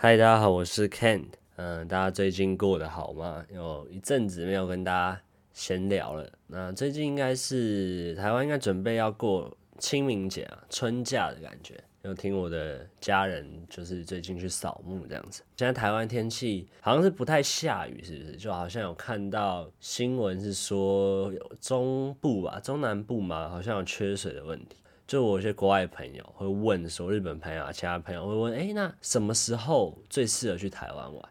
嗨，大家好，我是 Ken。嗯，大家最近过得好吗？有一阵子没有跟大家闲聊了。那最近应该是台湾应该准备要过清明节啊，春假的感觉。有听我的家人就是最近去扫墓这样子。现在台湾天气好像是不太下雨，是不是？就好像有看到新闻是说中部吧，中南部嘛，好像有缺水的问题。就我有些国外朋友会问说，日本朋友啊，其他朋友会问，哎、那什么时候最适合去台湾玩？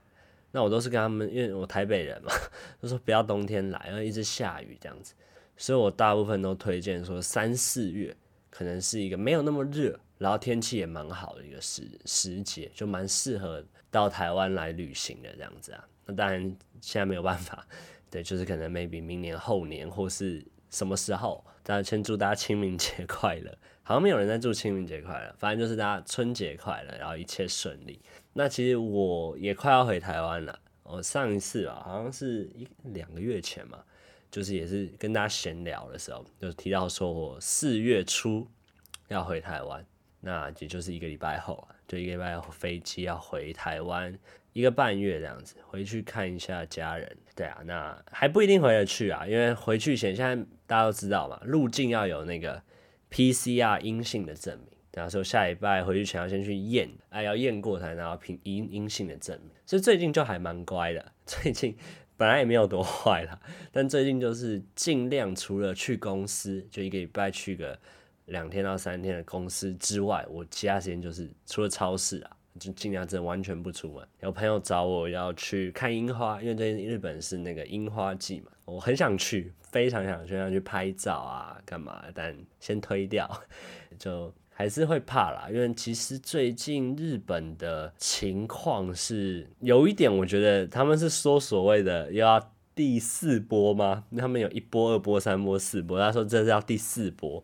那我都是跟他们，因为我台北人嘛，就说不要冬天来，因为一直下雨这样子，所以我大部分都推荐说三四月可能是一个没有那么热，然后天气也蛮好的一个时时节，就蛮适合到台湾来旅行的这样子啊。那当然现在没有办法，对，就是可能 maybe 明年后年或是。什么时候？大家先祝大家清明节快乐。好像没有人在祝清明节快乐，反正就是大家春节快乐，然后一切顺利。那其实我也快要回台湾了。我上一次啊，好像是一两个月前嘛，就是也是跟大家闲聊的时候，就提到说我四月初要回台湾，那也就是一个礼拜后啊，就一个礼拜后飞机要回台湾。一个半月这样子，回去看一下家人。对啊，那还不一定回得去啊，因为回去前现在大家都知道嘛，入境要有那个 PCR 阴性的证明。然后说下礼拜回去前要先去验，哎，要验过才拿到阴阴性的证明。所以最近就还蛮乖的，最近本来也没有多坏啦，但最近就是尽量除了去公司，就一个礼拜去个两天到三天的公司之外，我其他时间就是除了超市啊。就尽量真的完全不出门。有朋友找我要去看樱花，因为最近日本是那个樱花季嘛，我很想去，非常想去，想去拍照啊，干嘛？但先推掉，就还是会怕啦。因为其实最近日本的情况是有一点，我觉得他们是说所谓的要第四波吗？他们有一波、二波、三波、四波，他说这是要第四波。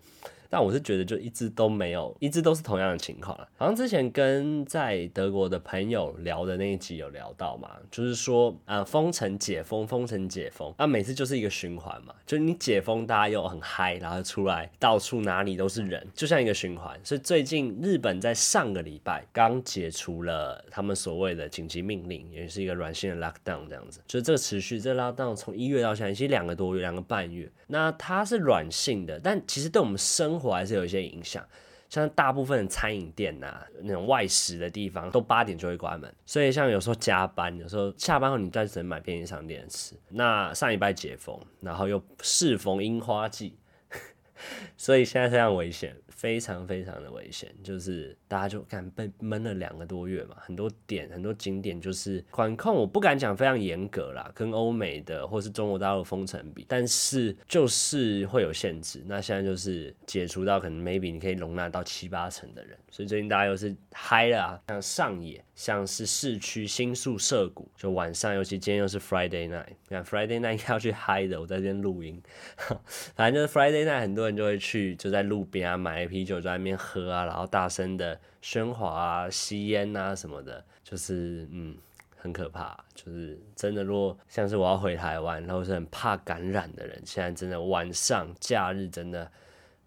但我是觉得，就一直都没有，一直都是同样的情况。好像之前跟在德国的朋友聊的那一集有聊到嘛，就是说啊，封城解封，封城解封，那每次就是一个循环嘛，就你解封，大家又很嗨，然后出来到处哪里都是人，就像一个循环。所以最近日本在上个礼拜刚解除了他们所谓的紧急命令，也是一个软性的 lockdown 这样子，就是这个持续，这个 lockdown 从一月到现在，其实两个多月，两个半月。那它是软性的，但其实对我们生还是有一些影响。像大部分的餐饮店呐、啊，那种外食的地方，都八点就会关门。所以像有时候加班，有时候下班后你再只能买便利商店吃。那上一拜解封，然后又适逢樱花季，所以现在非常危险。非常非常的危险，就是大家就敢被闷了两个多月嘛，很多点很多景点就是管控，我不敢讲非常严格啦，跟欧美的或是中国大陆封城比，但是就是会有限制。那现在就是解除到可能 maybe 你可以容纳到七八成的人，所以最近大家又是嗨了啊，像上野，像是市区新宿涩谷，就晚上，尤其今天又是 Friday night，你看 Friday night 要去嗨的，我在这边录音，反正就是 Friday night 很多人就会去就在路边啊买。啤酒在那边喝啊，然后大声的喧哗啊、吸烟啊什么的，就是嗯，很可怕。就是真的，如果像是我要回台湾，然后是很怕感染的人，现在真的晚上假日真的，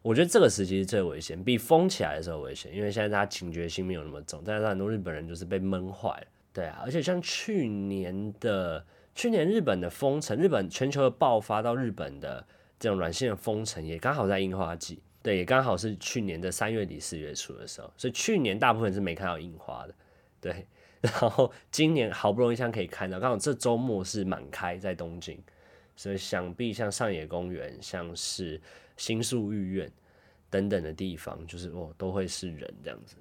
我觉得这个时期是最危险，比封起来的时候危险，因为现在大家警觉性没有那么重，但是很多日本人就是被闷坏了。对啊，而且像去年的去年日本的封城，日本全球的爆发到日本的这种软性的封城，也刚好在樱花季。对，也刚好是去年的三月底四月初的时候，所以去年大部分是没看到樱花的。对，然后今年好不容易像可以看到，刚好这周末是满开在东京，所以想必像上野公园、像是新宿御苑等等的地方，就是哦都会是人这样子。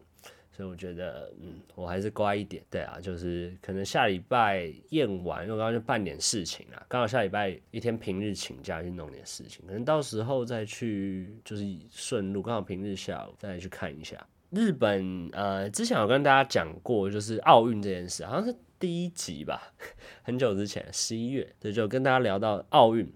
所以我觉得，嗯，我还是乖一点。对啊，就是可能下礼拜验完，因为我刚刚就办点事情啊，刚好下礼拜一天平日请假去弄点事情，可能到时候再去，就是顺路刚好平日下午再去看一下日本。呃，之前有跟大家讲过，就是奥运这件事，好像是第一集吧，很久之前，十一月，对，就跟大家聊到奥运。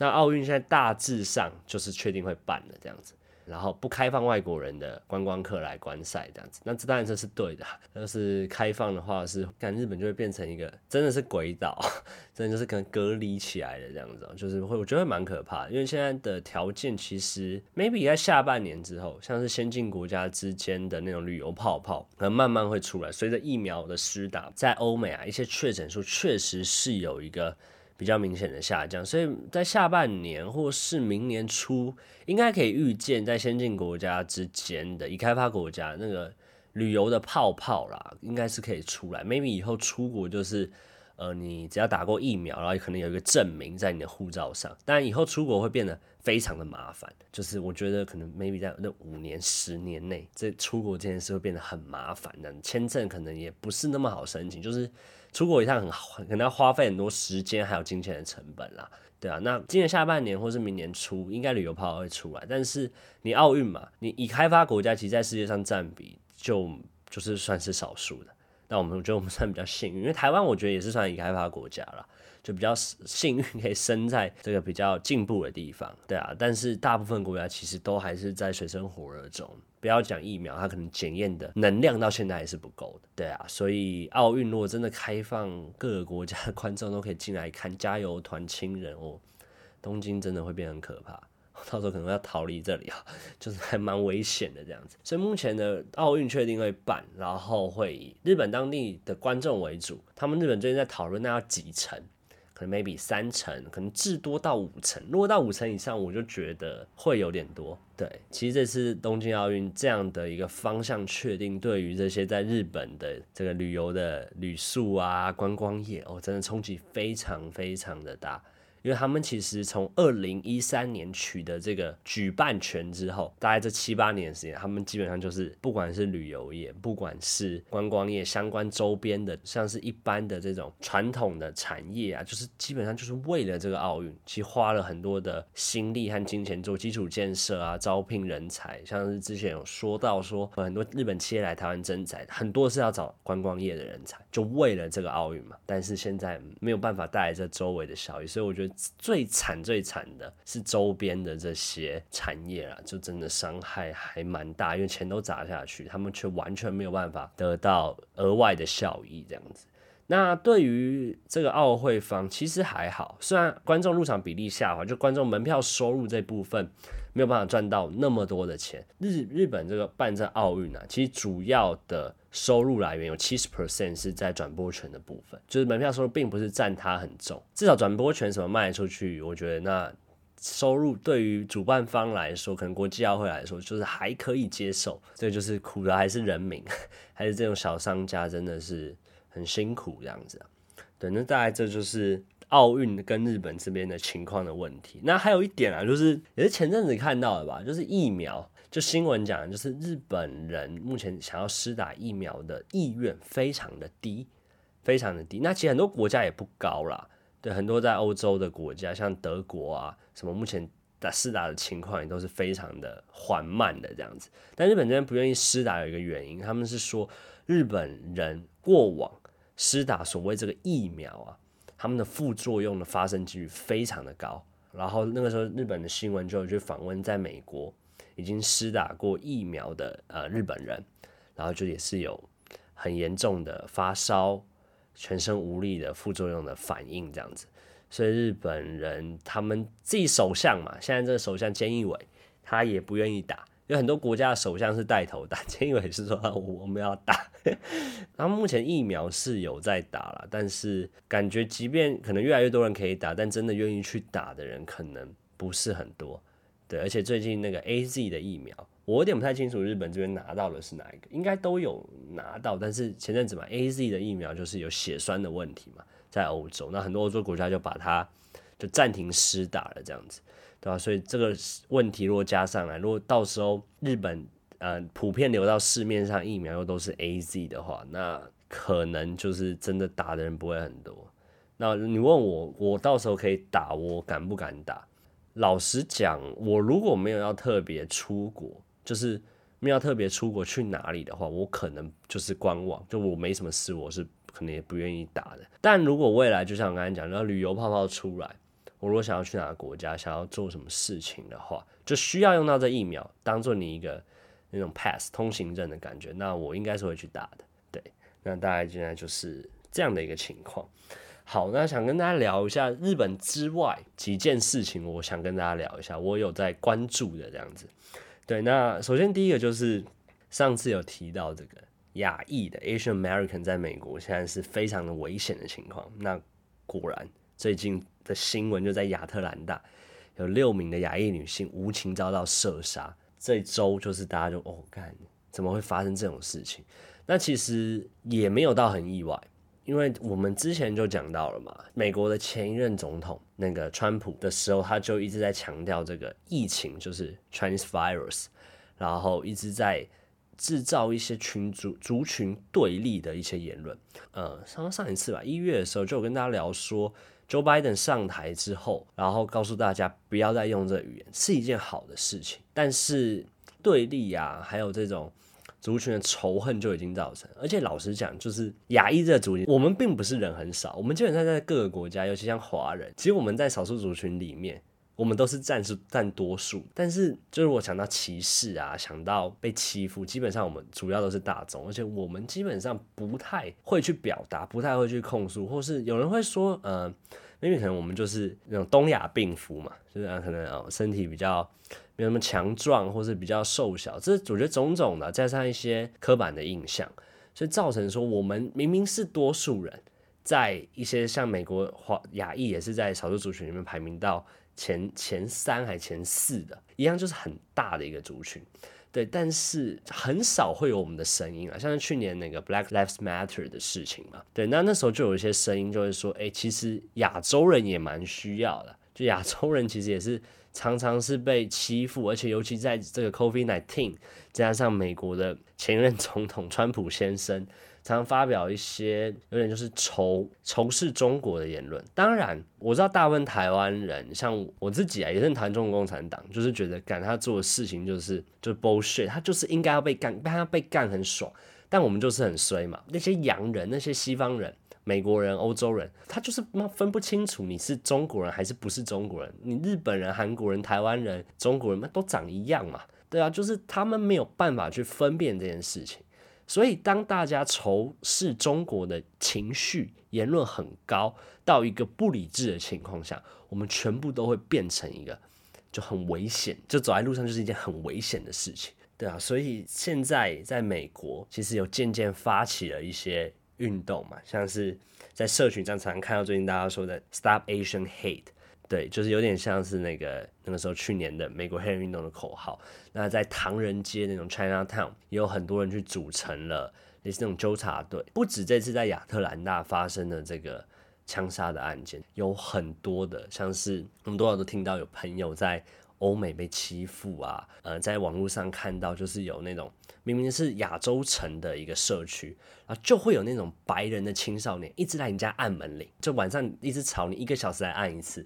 那奥运现在大致上就是确定会办了这样子。然后不开放外国人的观光客来观赛这样子。那这当然这是对的，但是开放的话是，看日本就会变成一个真的是鬼岛，真的就是可能隔离起来的这样子，就是会我觉得蛮可怕的，因为现在的条件其实 maybe 在下半年之后，像是先进国家之间的那种旅游泡泡，可能慢慢会出来，随着疫苗的施打，在欧美啊一些确诊数确实是有一个。比较明显的下降，所以在下半年或是明年初，应该可以预见，在先进国家之间的已开发国家那个旅游的泡泡啦，应该是可以出来。maybe 以后出国就是，呃，你只要打过疫苗，然后可能有一个证明在你的护照上。但以后出国会变得非常的麻烦，就是我觉得可能 maybe 在那五年、十年内，这出国这件事会变得很麻烦的，签证可能也不是那么好申请，就是。出国一趟很可能要花费很多时间还有金钱的成本啦，对啊。那今年下半年或是明年初，应该旅游泡会出来。但是你奥运嘛，你已开发国家其实在世界上占比就就是算是少数的。那我们觉得我们算比较幸运，因为台湾我觉得也是算已开发国家了，就比较 幸运可以生在这个比较进步的地方，对啊。但是大部分国家其实都还是在水深火热中。不要讲疫苗，它可能检验的能量到现在还是不够的，对啊。所以奥运如果真的开放，各个国家的观众都可以进来看，加油团亲人哦，东京真的会变很可怕。到时候可能要逃离这里啊，就是还蛮危险的这样子。所以目前的奥运确定会办，然后会以日本当地的观众为主。他们日本最近在讨论那要几成，可能 maybe 三成，可能至多到五成。如果到五成以上，我就觉得会有点多。对，其实这次东京奥运这样的一个方向确定，对于这些在日本的这个旅游的旅宿啊、观光业哦，真的冲击非常非常的大。因为他们其实从二零一三年取得这个举办权之后，大概这七八年的时间，他们基本上就是不管是旅游业，不管是观光业相关周边的，像是一般的这种传统的产业啊，就是基本上就是为了这个奥运，其实花了很多的心力和金钱做基础建设啊，招聘人才，像是之前有说到说很多日本企业来台湾征才，很多是要找观光业的人才，就为了这个奥运嘛。但是现在没有办法带来这周围的效益，所以我觉得。最惨最惨的是周边的这些产业啊，就真的伤害还蛮大，因为钱都砸下去，他们却完全没有办法得到额外的效益，这样子。那对于这个奥会方其实还好，虽然观众入场比例下滑，就观众门票收入这部分没有办法赚到那么多的钱。日日本这个办这奥运啊，其实主要的。收入来源有七十 percent 是在转播权的部分，就是门票收入并不是占它很重，至少转播权什么卖出去，我觉得那收入对于主办方来说，可能国际奥会来说，就是还可以接受。这就是苦的还是人民，还是这种小商家真的是很辛苦这样子啊。对，那大概这就是奥运跟日本这边的情况的问题。那还有一点啊，就是也是前阵子看到的吧，就是疫苗。就新闻讲，就是日本人目前想要施打疫苗的意愿非常的低，非常的低。那其实很多国家也不高啦，对，很多在欧洲的国家，像德国啊，什么目前打施打的情况也都是非常的缓慢的这样子。但日本这边不愿意施打有一个原因，他们是说日本人过往施打所谓这个疫苗啊，他们的副作用的发生几率非常的高。然后那个时候日本的新闻就有去访问在美国。已经施打过疫苗的呃日本人，然后就也是有很严重的发烧、全身无力的副作用的反应这样子，所以日本人他们自己首相嘛，现在这个首相菅义伟他也不愿意打，有很多国家的首相是带头打，菅义伟是说我们要打，然后目前疫苗是有在打了，但是感觉即便可能越来越多人可以打，但真的愿意去打的人可能不是很多。对，而且最近那个 AZ 的疫苗，我有点不太清楚日本这边拿到的是哪一个，应该都有拿到，但是前阵子嘛，AZ 的疫苗就是有血栓的问题嘛，在欧洲，那很多欧洲国家就把它就暂停施打了，这样子，对吧？所以这个问题如果加上来，如果到时候日本呃普遍流到市面上疫苗又都是 AZ 的话，那可能就是真的打的人不会很多。那你问我，我到时候可以打，我敢不敢打？老实讲，我如果没有要特别出国，就是没有特别出国去哪里的话，我可能就是观望。就我没什么事，我是可能也不愿意打的。但如果未来就像我刚才讲，然后旅游泡泡出来，我如果想要去哪个国家，想要做什么事情的话，就需要用到这疫苗当做你一个那种 pass 通行证的感觉。那我应该是会去打的。对，那大概现在就是这样的一个情况。好，那想跟大家聊一下日本之外几件事情，我想跟大家聊一下，我有在关注的这样子。对，那首先第一个就是上次有提到这个亚裔的 Asian American 在美国现在是非常的危险的情况。那果然最近的新闻就在亚特兰大，有六名的亚裔女性无情遭到射杀。这周就是大家就哦，看怎么会发生这种事情？那其实也没有到很意外，因为我们之前就讲到了嘛，美国的前一任总统那个川普的时候，他就一直在强调这个疫情就是 Chinese virus，然后一直在。制造一些群族族群对立的一些言论，呃，上上一次吧，一月的时候就有跟大家聊说，Joe Biden 上台之后，然后告诉大家不要再用这语言是一件好的事情，但是对立啊，还有这种族群的仇恨就已经造成，而且老实讲，就是亚裔这个族群，我们并不是人很少，我们基本上在各个国家，尤其像华人，其实我们在少数族群里面。我们都是占是占多数，但是就是我想到歧视啊，想到被欺负，基本上我们主要都是大众，而且我们基本上不太会去表达，不太会去控诉，或是有人会说，呃，因为可能我们就是那种东亚病夫嘛，就是啊可能哦身体比较没有那么强壮，或是比较瘦小，这我觉得种种的加上一些刻板的印象，所以造成说我们明明是多数人，在一些像美国华亚裔也是在少数族群里面排名到。前前三还前四的一样，就是很大的一个族群，对，但是很少会有我们的声音啊，像是去年那个 Black Lives Matter 的事情嘛，对，那那时候就有一些声音就会说，哎、其实亚洲人也蛮需要的，就亚洲人其实也是常常是被欺负，而且尤其在这个 COVID-19 加上美国的前任总统川普先生。常发表一些有点就是仇仇视中国的言论。当然，我知道大部分台湾人，像我自己啊，也是谈中国共产党，就是觉得干他做的事情就是就是 bullshit，他就是应该要被干，被他被干很爽。但我们就是很衰嘛，那些洋人、那些西方人、美国人、欧洲人，他就是分不清楚你是中国人还是不是中国人。你日本人、韩国人、台湾人、中国人，都长一样嘛？对啊，就是他们没有办法去分辨这件事情。所以，当大家仇视中国的情绪、言论很高到一个不理智的情况下，我们全部都会变成一个就很危险，就走在路上就是一件很危险的事情，对啊。所以现在在美国，其实有渐渐发起了一些运动嘛，像是在社群上常常看到最近大家说的 “Stop Asian Hate”。对，就是有点像是那个那个时候去年的美国黑人运动的口号。那在唐人街那种 Chinatown 也有很多人去组成了类似那种纠察队。不止这次在亚特兰大发生的这个枪杀的案件，有很多的，像是我们多少都听到有朋友在欧美被欺负啊，呃，在网络上看到就是有那种明明是亚洲城的一个社区，然后就会有那种白人的青少年一直来你家按门铃，就晚上一直吵你一个小时来按一次。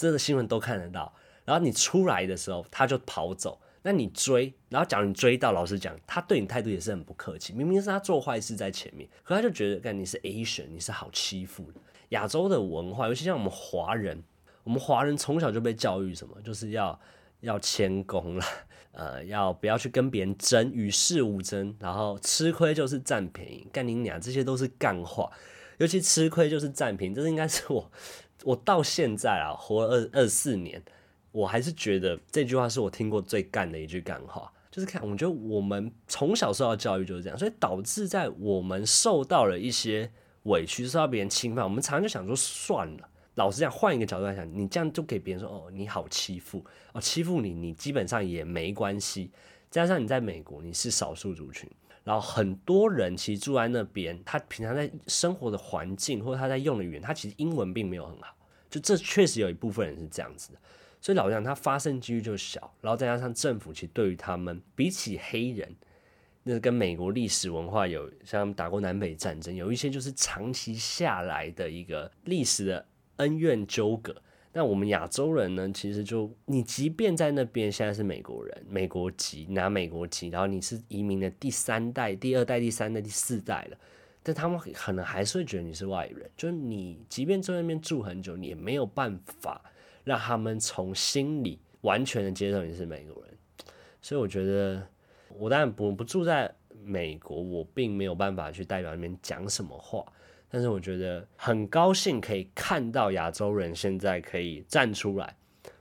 这个新闻都看得到，然后你出来的时候他就跑走，那你追，然后假如你追到，老实讲，他对你态度也是很不客气。明明是他做坏事在前面，可他就觉得，干你是 Asian，你是好欺负的。亚洲的文化，尤其像我们华人，我们华人从小就被教育什么，就是要要谦恭啦，呃，要不要去跟别人争，与世无争，然后吃亏就是占便宜，干你娘，这些都是干话。尤其吃亏就是占便宜，这是应该是我。我到现在啊，活了二二四年，我还是觉得这句话是我听过最干的一句干话。就是看，我觉得我们从小受到教育就是这样，所以导致在我们受到了一些委屈，受到别人侵犯，我们常常就想说算了。老实讲，换一个角度来讲，你这样就给别人说哦，你好欺负哦，欺负你，你基本上也没关系。加上你在美国，你是少数族群。然后很多人其实住在那边，他平常在生活的环境或者他在用的语言，他其实英文并没有很好。就这确实有一部分人是这样子的，所以老实讲，他发生几率就小。然后再加上政府其实对于他们，比起黑人，那跟美国历史文化有像打过南北战争，有一些就是长期下来的一个历史的恩怨纠葛。那我们亚洲人呢，其实就你即便在那边现在是美国人，美国籍拿美国籍，然后你是移民的第三代、第二代、第三代、第四代了，但他们可能还是会觉得你是外人。就是你即便在那边住很久，你也没有办法让他们从心里完全的接受你是美国人。所以我觉得，我当然不不住在美国，我并没有办法去代表那边讲什么话。但是我觉得很高兴可以看到亚洲人现在可以站出来，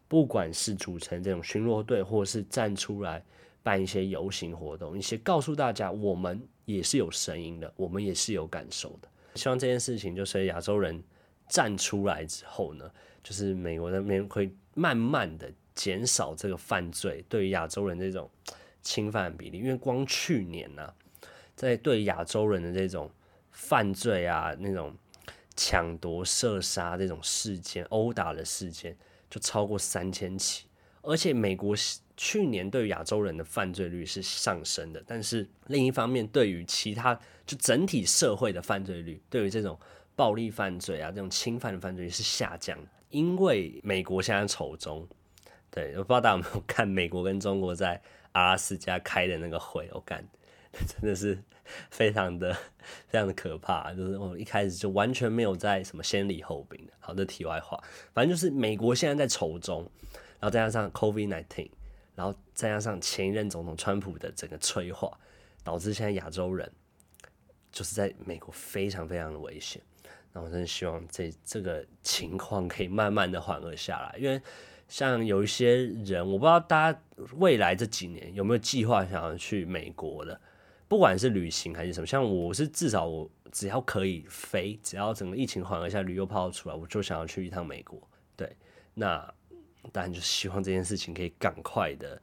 不管是组成这种巡逻队，或是站出来办一些游行活动，一些告诉大家我们也是有声音的，我们也是有感受的。希望这件事情就是亚洲人站出来之后呢，就是美国那边会慢慢的减少这个犯罪对于亚洲人这种侵犯比例，因为光去年呢、在对亚洲人的这种犯罪啊，那种抢夺、射杀这种事件、殴打的事件，就超过三千起。而且美国去年对亚洲人的犯罪率是上升的，但是另一方面，对于其他就整体社会的犯罪率，对于这种暴力犯罪啊、这种侵犯的犯罪率是下降。因为美国现在丑中，对，我不知道大家有没有看美国跟中国在阿拉斯加开的那个会，我感，真的是。非常的 非常的可怕，就是我一开始就完全没有在什么先礼后兵的。好的，题外话，反正就是美国现在在丑中，然后再加上 COVID-19，然后再加上前一任总统川普的整个催化，导致现在亚洲人就是在美国非常非常的危险。那我真的希望这这个情况可以慢慢的缓和下来，因为像有一些人，我不知道大家未来这几年有没有计划想要去美国的。不管是旅行还是什么，像我是至少我只要可以飞，只要整个疫情缓和一下，旅游泡出来，我就想要去一趟美国。对，那当然就希望这件事情可以赶快的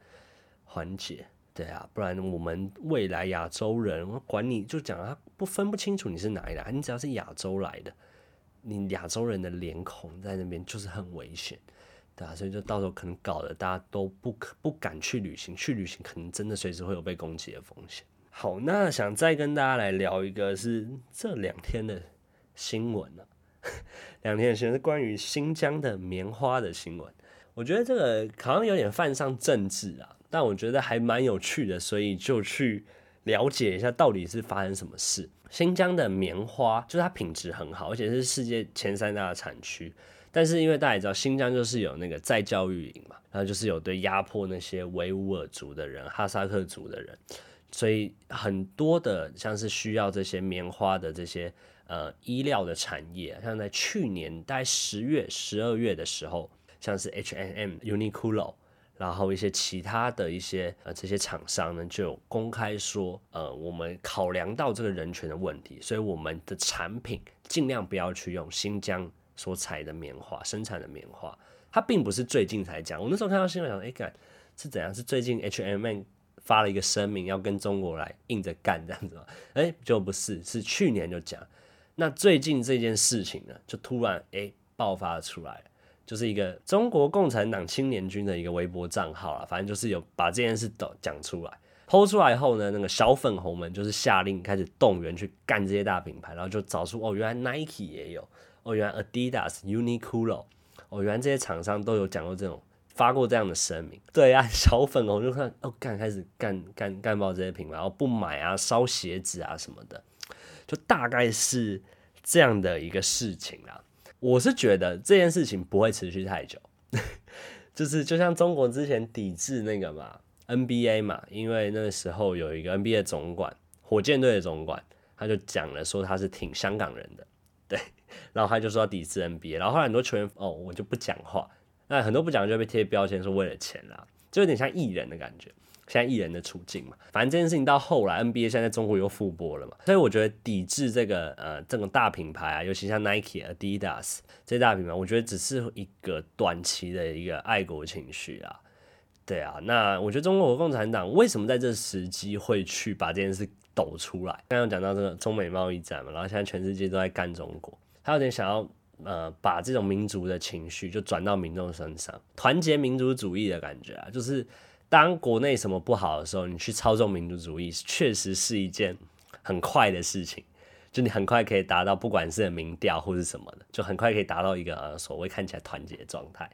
缓解。对啊，不然我们未来亚洲人，管你就讲他不分不清楚你是哪里来，你只要是亚洲来的，你亚洲人的脸孔在那边就是很危险，对啊，所以就到时候可能搞得大家都不可不敢去旅行，去旅行可能真的随时会有被攻击的风险。好，那想再跟大家来聊一个，是这两天的新闻呢、啊。两天的新闻是关于新疆的棉花的新闻。我觉得这个好像有点犯上政治啊，但我觉得还蛮有趣的，所以就去了解一下到底是发生什么事。新疆的棉花就是它品质很好，而且是世界前三大的产区。但是因为大家也知道，新疆就是有那个再教育营嘛，然后就是有对压迫那些维吾尔族的人、哈萨克族的人。所以很多的像是需要这些棉花的这些呃衣料的产业，像在去年大概十月、十二月的时候，像是 H&M、Uniqlo，然后一些其他的一些呃这些厂商呢，就有公开说，呃，我们考量到这个人权的问题，所以我们的产品尽量不要去用新疆所采的棉花生产的棉花。它并不是最近才讲，我那时候看到新闻想，哎，干是怎样？是最近 H&M。发了一个声明，要跟中国来硬着干这样子嘛？哎，就不是，是去年就讲。那最近这件事情呢，就突然哎爆发了出来，就是一个中国共产党青年军的一个微博账号啊，反正就是有把这件事都讲出来。抛出来后呢，那个小粉红们就是下令开始动员去干这些大品牌，然后就找出哦，原来 Nike 也有，哦，原来 Adidas、Uniqlo，哦，原来这些厂商都有讲过这种。发过这样的声明，对啊，小粉红就看哦，干开始干干干爆这些品牌，然后不买啊，烧鞋子啊什么的，就大概是这样的一个事情啦。我是觉得这件事情不会持续太久，就是就像中国之前抵制那个嘛 NBA 嘛，因为那个时候有一个 NBA 总管，火箭队的总管，他就讲了说他是挺香港人的，对，然后他就说抵制 NBA，然后后来很多球员哦，我就不讲话。那很多不讲就被贴标签，说为了钱啦，就有点像艺人的感觉。现在艺人的处境嘛，反正这件事情到后来，NBA 现在中国又复播了嘛，所以我觉得抵制这个呃这种大品牌啊，尤其像 Nike、Adidas 这些大品牌，我觉得只是一个短期的一个爱国情绪啊。对啊，那我觉得中国共产党为什么在这时机会去把这件事抖出来？刚刚讲到这个中美贸易战嘛，然后现在全世界都在干中国，他有点想要。呃，把这种民族的情绪就转到民众身上，团结民族主义的感觉啊，就是当国内什么不好的时候，你去操纵民族主义，确实是一件很快的事情，就你很快可以达到，不管是民调或是什么的，就很快可以达到一个呃所谓看起来团结的状态。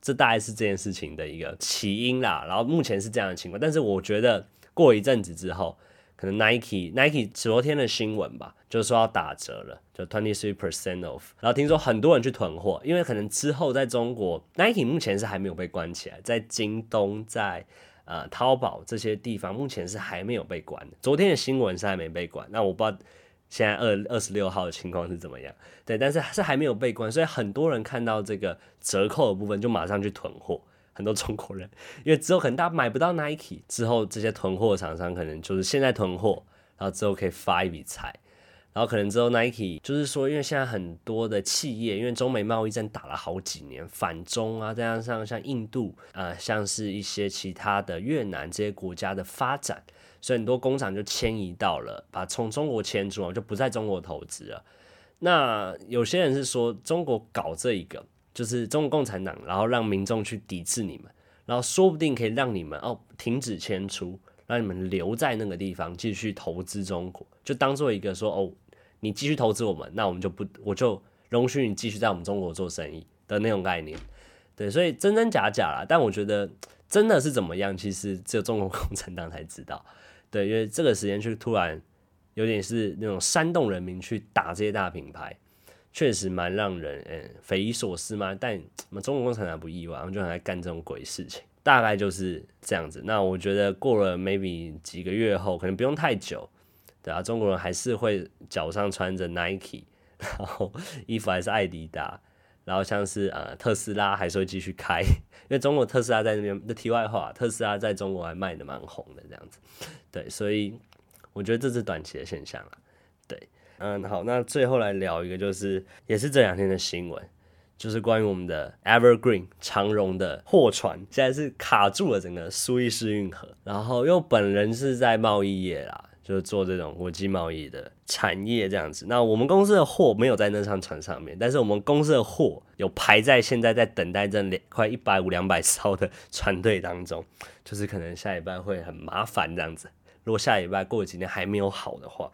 这大概是这件事情的一个起因啦。然后目前是这样的情况，但是我觉得过一阵子之后，可能 Nike Nike 昨天的新闻吧，就是说要打折了，就 twenty three percent off。然后听说很多人去囤货，因为可能之后在中国 Nike 目前是还没有被关起来，在京东在呃淘宝这些地方目前是还没有被关。昨天的新闻是还没被关，那我不知道现在二二十六号的情况是怎么样。对，但是是还没有被关，所以很多人看到这个折扣的部分就马上去囤货。很多中国人，因为之后可能大家买不到 Nike，之后这些囤货厂商可能就是现在囤货，然后之后可以发一笔财，然后可能之后 Nike 就是说，因为现在很多的企业，因为中美贸易战打了好几年，反中啊，再加上像印度啊、像是一些其他的越南这些国家的发展，所以很多工厂就迁移到了，把从中国迁出，就不在中国投资了。那有些人是说中国搞这一个。就是中国共产党，然后让民众去抵制你们，然后说不定可以让你们哦停止迁出，让你们留在那个地方继续投资中国，就当做一个说哦，你继续投资我们，那我们就不我就容许你继续在我们中国做生意的那种概念。对，所以真真假假啦，但我觉得真的是怎么样，其实只有中国共产党才知道。对，因为这个时间去突然有点是那种煽动人民去打这些大品牌。确实蛮让人嗯匪夷所思嘛，但中国共产党不意外，我们就很爱干这种鬼事情，大概就是这样子。那我觉得过了 maybe 几个月后，可能不用太久，对啊，中国人还是会脚上穿着 Nike，然后衣服还是艾迪达，然后像是呃特斯拉还是会继续开，因为中国特斯拉在那边的题外话，特斯拉在中国还卖的蛮红的这样子，对，所以我觉得这是短期的现象了，嗯，好，那最后来聊一个，就是也是这两天的新闻，就是关于我们的 Evergreen 长荣的货船，现在是卡住了整个苏伊士运河。然后因为本人是在贸易业啦，就是做这种国际贸易的产业这样子。那我们公司的货没有在那艘船上面，但是我们公司的货有排在现在在等待这两快一百五两百艘的船队当中，就是可能下礼拜会很麻烦这样子。如果下礼拜过几天还没有好的话。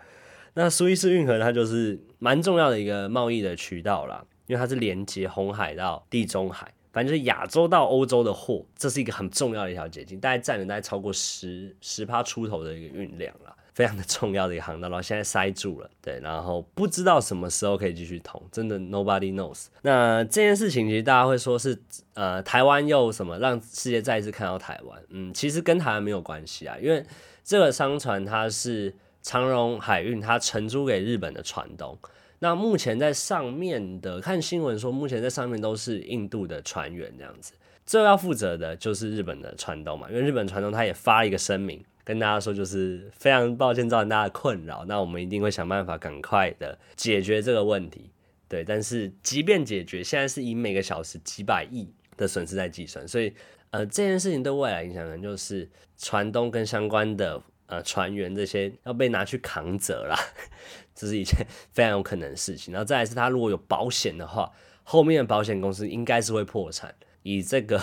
那苏伊士运河它就是蛮重要的一个贸易的渠道啦，因为它是连接红海到地中海，反正就是亚洲到欧洲的货，这是一个很重要的一条捷径，大概占了大概超过十十趴出头的一个运量啦，非常的 重要的一个航道，然后现在塞住了，对，然后不知道什么时候可以继续通，真的 nobody knows。那这件事情其实大家会说是呃台湾又什么让世界再一次看到台湾，嗯，其实跟台湾没有关系啊，因为这个商船它是。长荣海运它承租给日本的船东，那目前在上面的看新闻说，目前在上面都是印度的船员这样子，最后要负责的就是日本的船东嘛，因为日本船东他也发了一个声明，跟大家说就是非常抱歉造成大家的困扰，那我们一定会想办法赶快的解决这个问题，对，但是即便解决，现在是以每个小时几百亿的损失在计算，所以呃这件事情对未来影响可能就是船东跟相关的。船员这些要被拿去扛责啦，这是一件非常有可能的事情。然后再来是，他如果有保险的话，后面的保险公司应该是会破产。以这个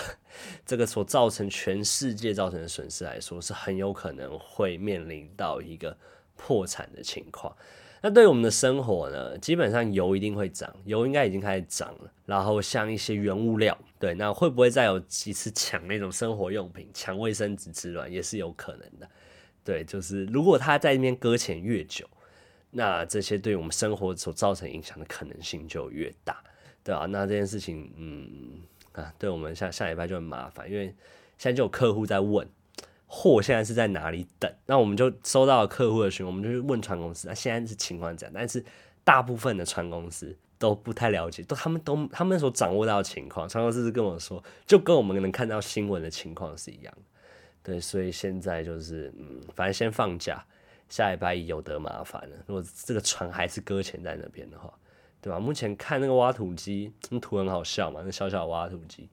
这个所造成全世界造成的损失来说，是很有可能会面临到一个破产的情况。那对于我们的生活呢，基本上油一定会涨，油应该已经开始涨了。然后像一些原物料，对，那会不会再有几次抢那种生活用品、抢卫生纸之乱，也是有可能的。对，就是如果他在那边搁浅越久，那这些对我们生活所造成影响的可能性就越大，对啊，那这件事情，嗯啊，对我们下下礼拜就很麻烦，因为现在就有客户在问，货现在是在哪里等，那我们就收到了客户的询问，我们就去问船公司，那现在是情况怎样？但是大部分的船公司都不太了解，都他们都他们所掌握到的情况，船公司是跟我说，就跟我们能看到新闻的情况是一样的。对，所以现在就是，嗯，反正先放假，下礼拜一有得麻烦了。如果这个船还是搁浅在那边的话，对吧？目前看那个挖土机，那图很好笑嘛，那小小挖土机，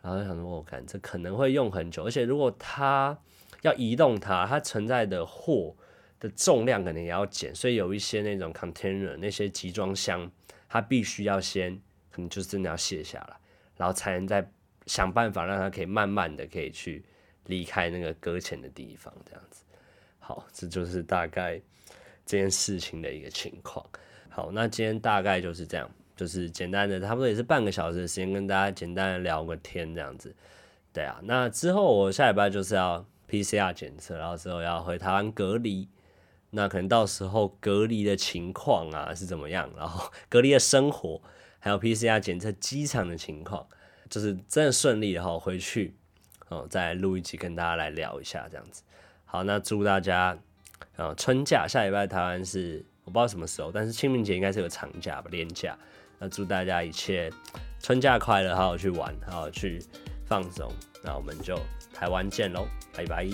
然后想说，我看这可能会用很久，而且如果它要移动它，它存在的货的重量可能也要减，所以有一些那种 container 那些集装箱，它必须要先，可能就真的要卸下来，然后才能再想办法让它可以慢慢的可以去。离开那个搁浅的地方，这样子。好，这就是大概这件事情的一个情况。好，那今天大概就是这样，就是简单的，差不多也是半个小时的时间，跟大家简单的聊个天，这样子。对啊，那之后我下礼拜就是要 PCR 检测，然后之后要回台湾隔离。那可能到时候隔离的情况啊是怎么样，然后隔离的生活，还有 PCR 检测机场的情况，就是真的顺利的话，回去哦再录一集跟大家来聊一下这样子。好，那祝大家啊春假下礼拜台湾是我不知道什么时候，但是清明节应该是有长假吧，连假。那祝大家一切春假快乐，好好去玩，好好去放松。那我们就台湾见喽，拜拜。